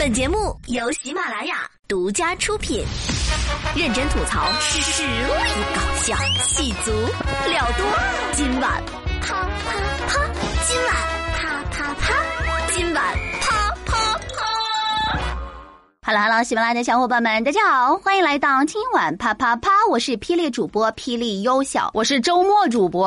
本节目由喜马拉雅独家出品，认真吐槽，实力搞笑，戏足料多。今晚啪啪啪，今晚啪啪啪，今晚啪啪啪。哈喽哈喽，喜马拉雅的小伙伴们，大家好，欢迎来到今晚啪啪啪，我是霹雳主播霹雳优小，我是周末主播。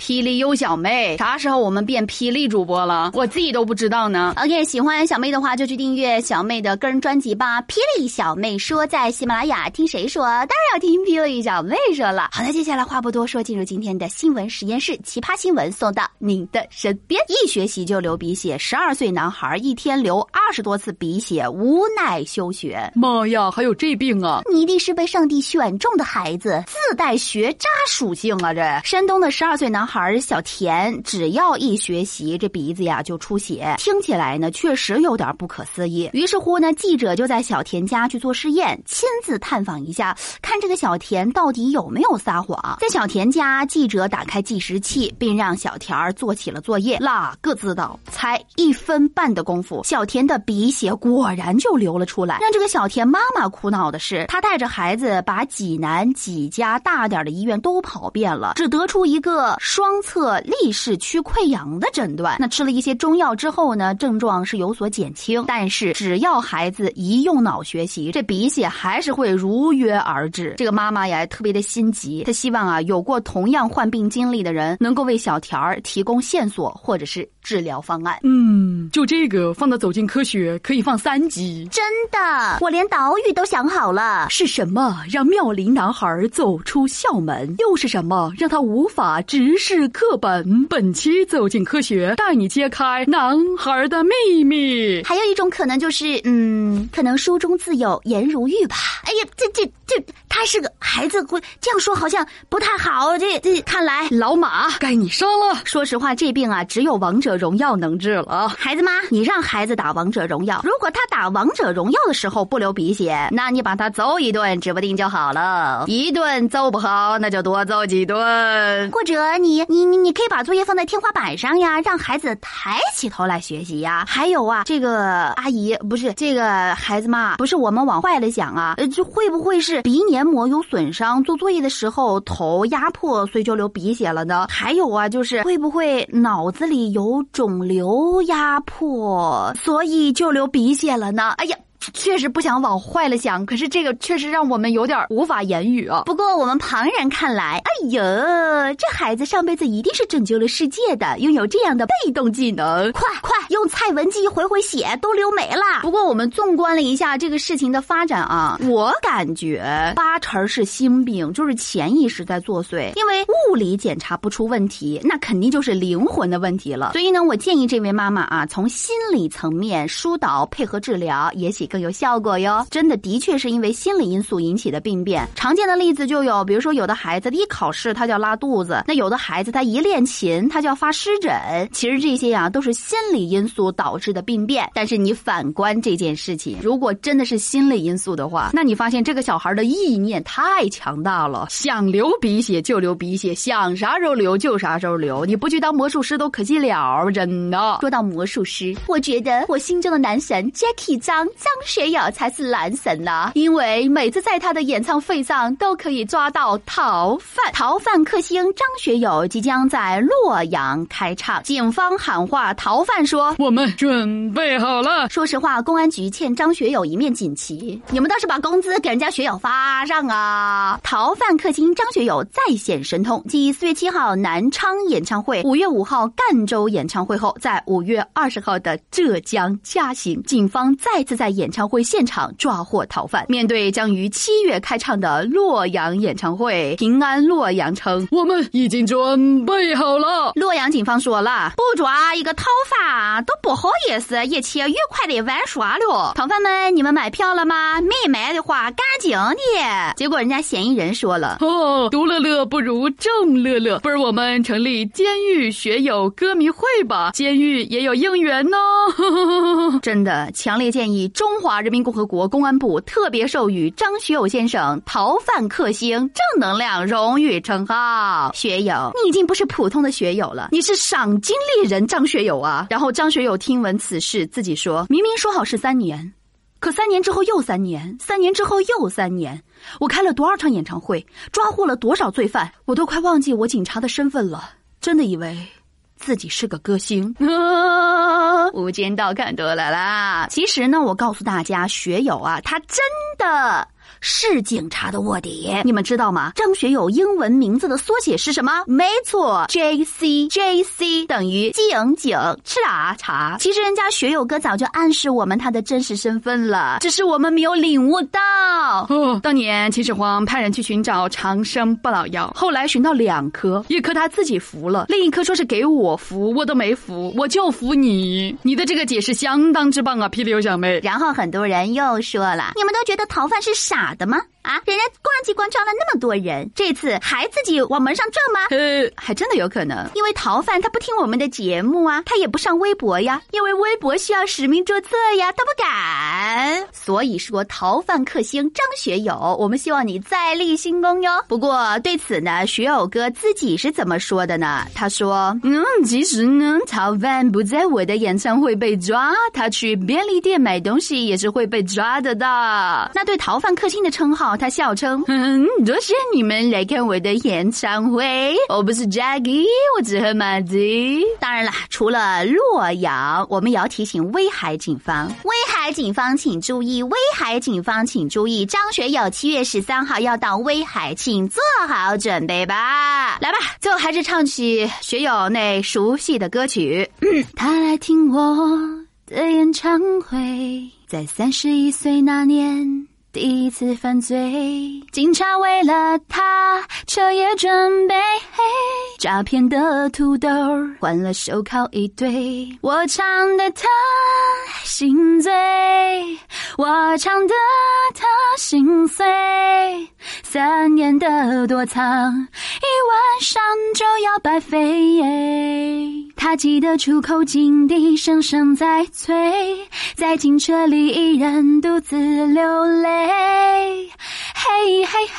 霹雳优小妹，啥时候我们变霹雳主播了？我自己都不知道呢。OK，喜欢小妹的话就去订阅小妹的个人专辑吧。霹雳小妹说，在喜马拉雅听谁说？当然要听霹雳小妹说了。好的，接下来话不多说，进入今天的新闻实验室，奇葩新闻送到您的身边。一学习就流鼻血，十二岁男孩一天流二十多次鼻血，无奈休学。妈呀，还有这病啊！你一定是被上帝选中的孩子，自带学渣属性啊！这山东的十二岁男孩。孩儿小田只要一学习，这鼻子呀就出血，听起来呢确实有点不可思议。于是乎呢，记者就在小田家去做试验，亲自探访一下，看这个小田到底有没有撒谎。在小田家，记者打开计时器，并让小田做起了作业。哪个知道，才一分半的功夫，小田的鼻血果然就流了出来。让这个小田妈妈苦恼的是，她带着孩子把济南几家大点的医院都跑遍了，只得出一个。双侧立式区溃疡的诊断，那吃了一些中药之后呢，症状是有所减轻，但是只要孩子一用脑学习，这鼻血还是会如约而至。这个妈妈呀，特别的心急，她希望啊，有过同样患病经历的人能够为小田儿提供线索或者是治疗方案。嗯，就这个放到走进科学可以放三集，真的，我连岛屿都想好了。是什么让妙龄男孩走出校门？又是什么让他无法直视？是课本。本期走进科学，带你揭开男孩的秘密。还有一种可能就是，嗯，可能书中自有颜如玉吧。哎呀，这这这，他是个孩子，会这样说好像不太好。这这，看来老马该你上了。说实话，这病啊，只有王者荣耀能治了。孩子妈，你让孩子打王者荣耀，如果他打王者荣耀的时候不流鼻血，那你把他揍一顿，指不定就好了。一顿揍不好，那就多揍几顿，或者你。你你你可以把作业放在天花板上呀，让孩子抬起头来学习呀。还有啊，这个阿姨不是这个孩子妈，不是我们往坏了想啊，呃，这会不会是鼻黏膜有损伤，做作业的时候头压迫，所以就流鼻血了呢？还有啊，就是会不会脑子里有肿瘤压迫，所以就流鼻血了呢？哎呀！确实不想往坏了想，可是这个确实让我们有点无法言语啊。不过我们旁人看来，哎呦，这孩子上辈子一定是拯救了世界的，拥有这样的被动技能。快快用蔡文姬回回血，都流没了。不过我们纵观了一下这个事情的发展啊，我感觉八成是心病，就是潜意识在作祟。因为物理检查不出问题，那肯定就是灵魂的问题了。所以呢，我建议这位妈妈啊，从心理层面疏导配合治疗，也许。更有效果哟！真的，的确是因为心理因素引起的病变。常见的例子就有，比如说有的孩子一考试他就要拉肚子，那有的孩子他一练琴他就要发湿疹。其实这些呀都是心理因素导致的病变。但是你反观这件事情，如果真的是心理因素的话，那你发现这个小孩的意念太强大了，想流鼻血就流鼻血，想啥时候流就啥时候流。你不去当魔术师都可惜了，真的。说到魔术师，我觉得我心中的男神 Jackie 张张。学友才是男神呐，因为每次在他的演唱会上都可以抓到逃犯。逃犯克星张学友即将在洛阳开唱，警方喊话逃犯说：“我们准备好了。”说实话，公安局欠张学友一面锦旗，你们倒是把工资给人家学友发上啊！逃犯克星张学友再显神通，继四月七号南昌演唱会、五月五号赣州演唱会后，在五月二十号的浙江嘉兴，警方再次在演。演唱会现场抓获逃犯。面对将于七月开唱的洛阳演唱会，平安洛阳称：“我们已经准备好了。”洛阳警方说了：“不抓一个逃犯都不好意思，一起愉快的玩耍了。”逃犯们，你们买票了吗？没买的话，赶紧的。结果人家嫌疑人说了：“哦，独乐乐不如众乐乐，不如我们成立监狱学友歌迷会吧？监狱也有应援呢。”真的，强烈建议中。中华人民共和国公安部特别授予张学友先生“逃犯克星”正能量荣誉称号。学友，你已经不是普通的学友了，你是赏金猎人张学友啊！然后张学友听闻此事，自己说明明说好是三年。可三年之后又三年，三年之后又三年，我开了多少场演唱会，抓获了多少罪犯，我都快忘记我警察的身份了。真的以为自己是个歌星。无间道看多了啦。其实呢，我告诉大家，学友啊，他真的。是警察的卧底，你们知道吗？张学友英文名字的缩写是什么？没错，J C J C 等于警警查查。其实人家学友哥早就暗示我们他的真实身份了，只是我们没有领悟到。哦，当年秦始皇派人去寻找长生不老药，后来寻到两颗，一颗他自己服了，另一颗说是给我服，我都没服，我就服你。你的这个解释相当之棒啊，霹雳小妹。然后很多人又说了，你们都觉得逃犯是傻。的吗？啊！人家关机关抓了那么多人，这次还自己往门上撞吗？呃，还真的有可能，因为逃犯他不听我们的节目啊，他也不上微博呀，因为微博需要实名注册呀，他不敢。所以说，逃犯克星张学友，我们希望你再立新功哟。不过对此呢，学友哥自己是怎么说的呢？他说：“嗯，其实呢，逃犯不在我的演唱会被抓，他去便利店买东西也是会被抓的的。”那对逃犯克星的称号。他笑称：“嗯，多谢你们来看我的演唱会。我不是 Jackie，我只喝马子。当然了，除了洛阳，我们也要提醒威海警方。威海警方请注意，威海警方请注意，张学友七月十三号要到威海，请做好准备吧。来吧，最后还是唱起学友那熟悉的歌曲。他来听我的演唱会，在三十一岁那年。”第一次犯罪，警察为了他彻夜准备，诈骗的土豆换了手铐一堆。我唱的他心醉，我唱的他心碎。三年的躲藏，一晚上就要白费。他记得出口警笛声声在催，在警车里一人独自流泪。嘿嘿嘿。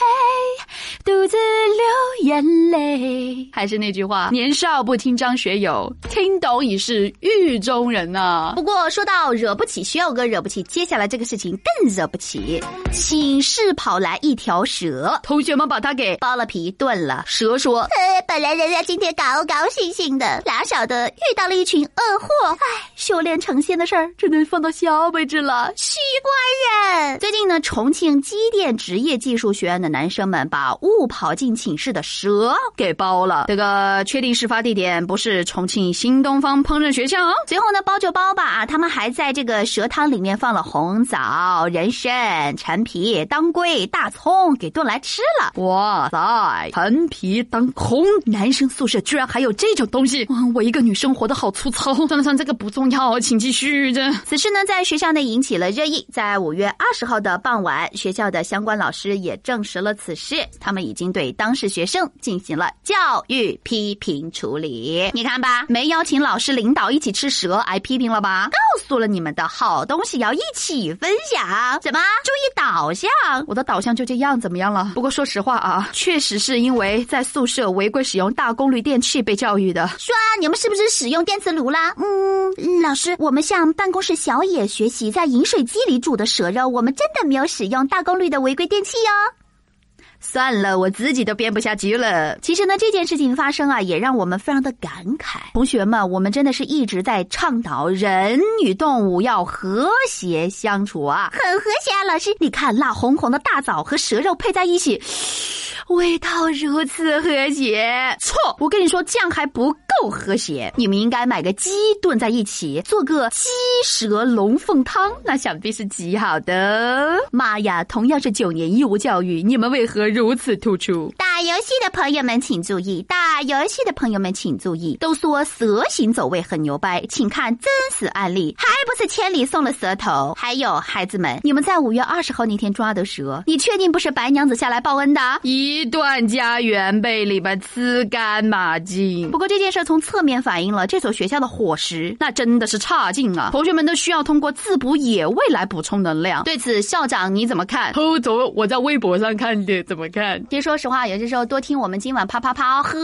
独自流眼泪，还是那句话，年少不听张学友，听懂已是狱中人呐。不过说到惹不起学友哥，惹不起，接下来这个事情更惹不起。寝室跑来一条蛇，同学们把它给剥了皮炖了。蛇说：“ 本来人家今天高高兴兴的，哪晓得遇到了一群恶货。唉，修炼成仙的事儿只能放到下辈子了。西官人。最近呢，重庆机电职业技术学院的男生们把误。跑进寝室的蛇给包了，这个确定事发地点不是重庆新东方烹饪学校。最后呢，包就包吧啊，他们还在这个蛇汤里面放了红枣、人参、陈皮、当归、大葱，给炖来吃了。哇塞，陈皮当空，男生宿舍居然还有这种东西！哇，我一个女生活得好粗糙。算了算了，这个不重要，请继续。这此事呢，在学校内引起了热议。在五月二十号的傍晚，学校的相关老师也证实了此事，他们。已经对当事学生进行了教育批评处理。你看吧，没邀请老师领导一起吃蛇，挨批评了吧？告诉了你们的好东西要一起分享，怎么注意导向？我的导向就这样，怎么样了？不过说实话啊，确实是因为在宿舍违规使用大功率电器被教育的。说你们是不是使用电磁炉啦？嗯，老师，我们向办公室小野学习，在饮水机里煮的蛇肉，我们真的没有使用大功率的违规电器哟。算了，我自己都编不下去了。其实呢，这件事情发生啊，也让我们非常的感慨。同学们，我们真的是一直在倡导人与动物要和谐相处啊，很和谐啊。老师，你看辣红红的大枣和蛇肉配在一起。味道如此和谐，错！我跟你说，这样还不够和谐。你们应该买个鸡炖在一起，做个鸡蛇龙凤汤，那想必是极好的。妈呀，同样是九年义务教育，你们为何如此突出？打游戏的朋友们请注意，打游戏的朋友们请注意。都说蛇行走位很牛掰，请看真实案例，还不是千里送了蛇头？还有孩子们，你们在五月二十号那天抓的蛇，你确定不是白娘子下来报恩的？一。段家园被你们吃干抹净。不过这件事从侧面反映了这所学校的伙食那真的是差劲啊！同学们都需要通过自补野味来补充能量。对此，校长你怎么看？偷走我在微博上看的，怎么？么看？其实说实话，有些时候多听我们今晚啪啪啪和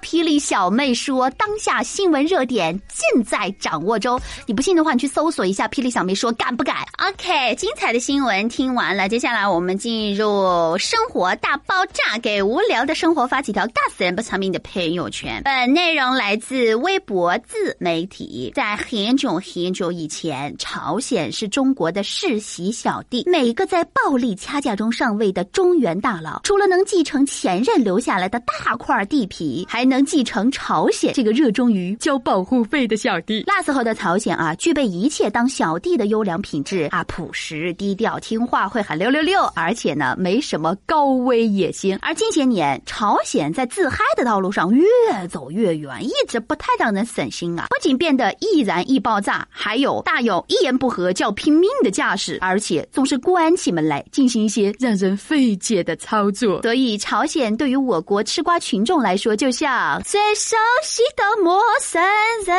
霹雳小妹说，当下新闻热点尽在掌握中。你不信的话，你去搜索一下霹雳小妹说，敢不敢？OK，精彩的新闻听完了，接下来我们进入生活大爆炸，给无聊的生活发几条尬死人不偿命的朋友圈。本内容来自微博自媒体，在很久很久以前，朝鲜是中国的世袭小弟，每个在暴力掐架中上位的中原大佬，除了能继承前任留下来的大块地皮，还能继承朝鲜这个热衷于交保护费的小弟。那时候的朝鲜啊，具备一切当小弟的优良品质啊，朴实低调、听话、会喊六六六，而且呢，没什么高危野心。而近些年，朝鲜在自嗨的道路上越走越远，一直不太让人省心啊。不仅变得易燃易爆炸，还有大有一言不合就要拼命的架势，而且总是关起门来进行一些让人费解的操操作。所以，朝鲜对于我国吃瓜群众来说，就像最熟悉的陌生人。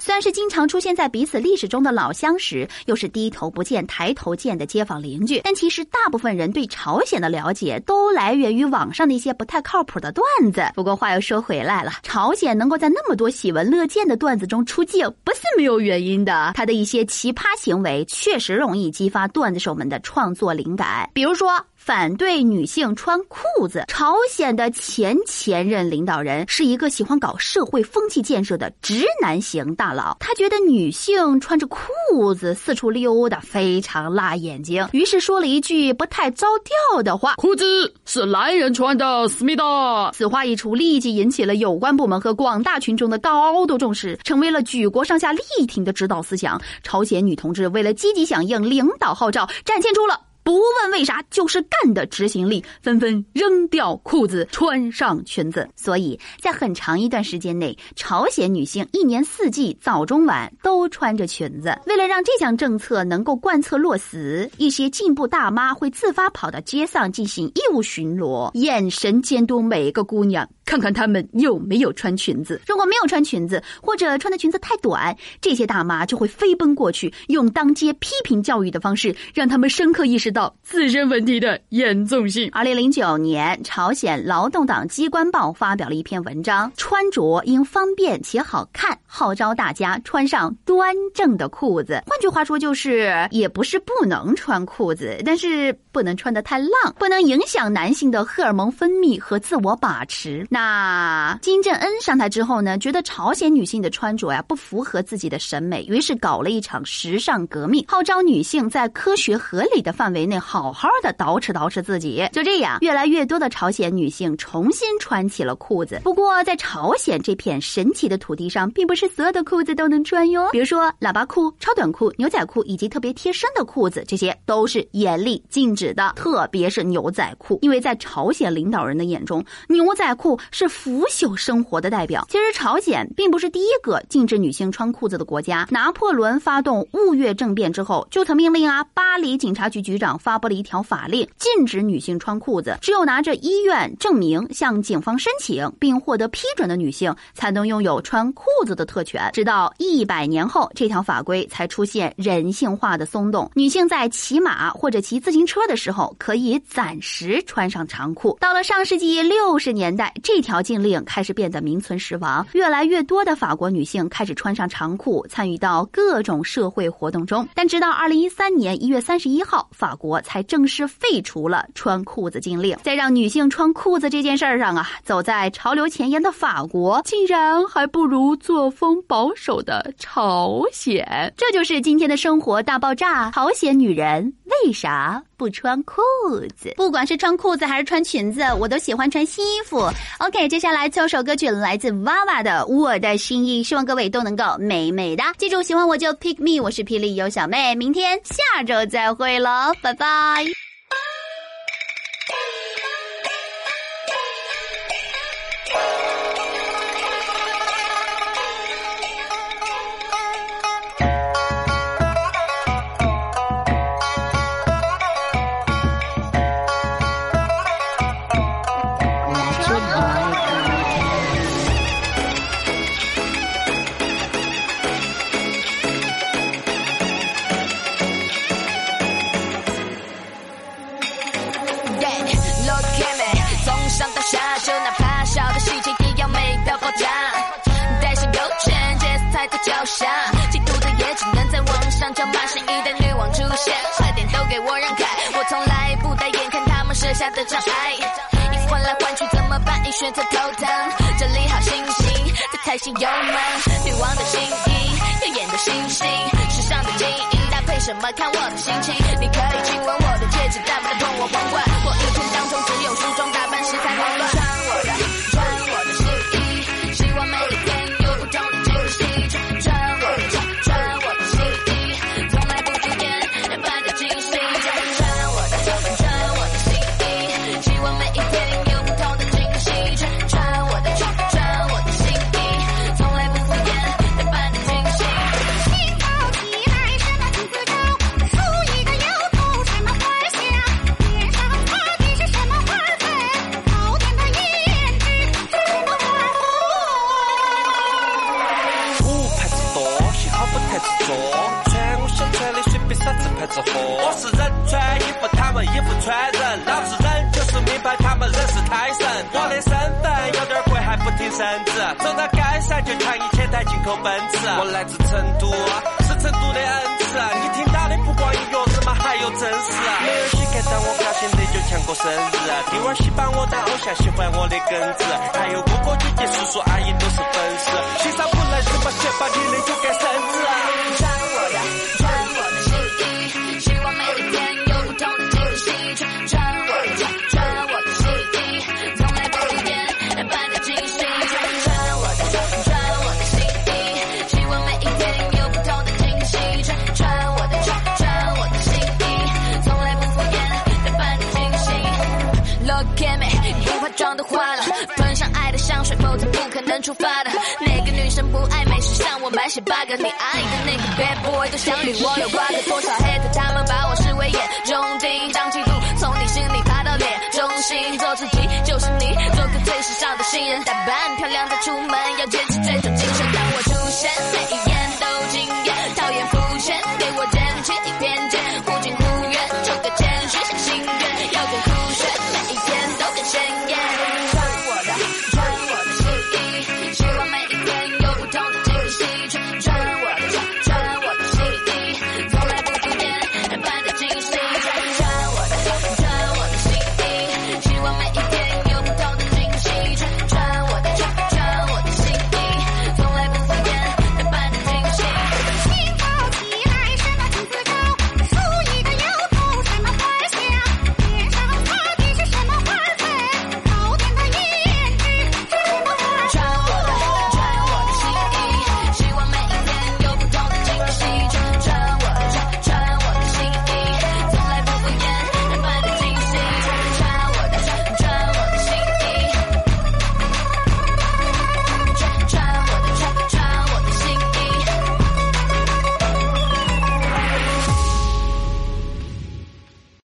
虽然是经常出现在彼此历史中的老相识，又是低头不见抬头见的街坊邻居，但其实大部分人对朝鲜的了解都来源于网上的一些不太靠谱的段子。不过话又说回来了，朝鲜能够在那么多喜闻乐见的段子中出镜，不是没有原因的。他的一些奇葩行为确实容易激发段子手们的创作灵感，比如说。反对女性穿裤子。朝鲜的前前任领导人是一个喜欢搞社会风气建设的直男型大佬，他觉得女性穿着裤子四处溜达非常辣眼睛，于是说了一句不太着调的话：“裤子是男人穿的，思密达。”此话一出，立即引起了有关部门和广大群众的高度重视，成为了举国上下力挺的指导思想。朝鲜女同志为了积极响应领导号召，展现出了。不问为啥，就是干的执行力，纷纷扔掉裤子，穿上裙子。所以在很长一段时间内，朝鲜女性一年四季早中晚都穿着裙子。为了让这项政策能够贯彻落实，一些进步大妈会自发跑到街上进行义务巡逻，眼神监督每个姑娘。看看他们有没有穿裙子，如果没有穿裙子，或者穿的裙子太短，这些大妈就会飞奔过去，用当街批评教育的方式，让他们深刻意识到自身问题的严重性。二零零九年，朝鲜劳动党机关报发表了一篇文章，穿着应方便且好看，号召大家穿上端正的裤子。换句话说，就是也不是不能穿裤子，但是不能穿的太浪，不能影响男性的荷尔蒙分泌和自我把持。那。金正恩上台之后呢，觉得朝鲜女性的穿着呀不符合自己的审美，于是搞了一场时尚革命，号召女性在科学合理的范围内好好的捯饬捯饬自己。就这样，越来越多的朝鲜女性重新穿起了裤子。不过，在朝鲜这片神奇的土地上，并不是所有的裤子都能穿哟。比如说，喇叭裤、超短裤、牛仔裤以及特别贴身的裤子，这些都是严厉禁止止的。特别是牛仔裤，因为在朝鲜领导人的眼中，牛仔裤。是腐朽生活的代表。其实，朝鲜并不是第一个禁止女性穿裤子的国家。拿破仑发动雾月政变之后，就曾命令啊，巴黎警察局局长发布了一条法令，禁止女性穿裤子。只有拿着医院证明向警方申请并获得批准的女性，才能拥有穿裤子的特权。直到一百年后，这条法规才出现人性化的松动，女性在骑马或者骑自行车的时候，可以暂时穿上长裤。到了上世纪六十年代，这。条禁令开始变得名存实亡，越来越多的法国女性开始穿上长裤，参与到各种社会活动中。但直到二零一三年一月三十一号，法国才正式废除了穿裤子禁令。在让女性穿裤子这件事儿上啊，走在潮流前沿的法国，竟然还不如作风保守的朝鲜。这就是今天的生活大爆炸：朝鲜女人为啥？不穿裤子，不管是穿裤子还是穿裙子，我都喜欢穿新衣服。OK，接下来这首歌曲来自娃娃的《我的心意》，希望各位都能够美美的。记住，喜欢我就 pick me，我是霹雳有小妹，明天下周再会喽，拜拜。选择头疼。整理好心情，再踩下油门。女王的心意，耀眼的星星，时尚的精英搭配什么？看我的心情。你可以亲吻我的戒指，但不能碰我皇冠。我是人穿衣服，他们衣服穿人，老子人就是明白，他们人是太神。我的身份有点贵，还不听身子，走到街上就抢一千台进口奔驰。我来自成都，是成都的恩赐，你听到的不光有乐子嘛，还有真实。没有谁看到我表现的就像过生日，弟娃儿喜欢我当偶像，喜欢我的根子，还有哥哥姐姐叔叔阿姨都是粉丝，欣赏不来什么先把你的就该升职。出发的。哪个女生不爱美？时尚我满血 bug，你爱的那个 bad boy 都想与我有瓜葛。多少 hate 他们把我视为眼中钉，当嫉妒从你心里爬到脸中心，做自己就是你，做个最时尚的新人，打扮漂亮再出门，要坚持这种精神。当我出现，每一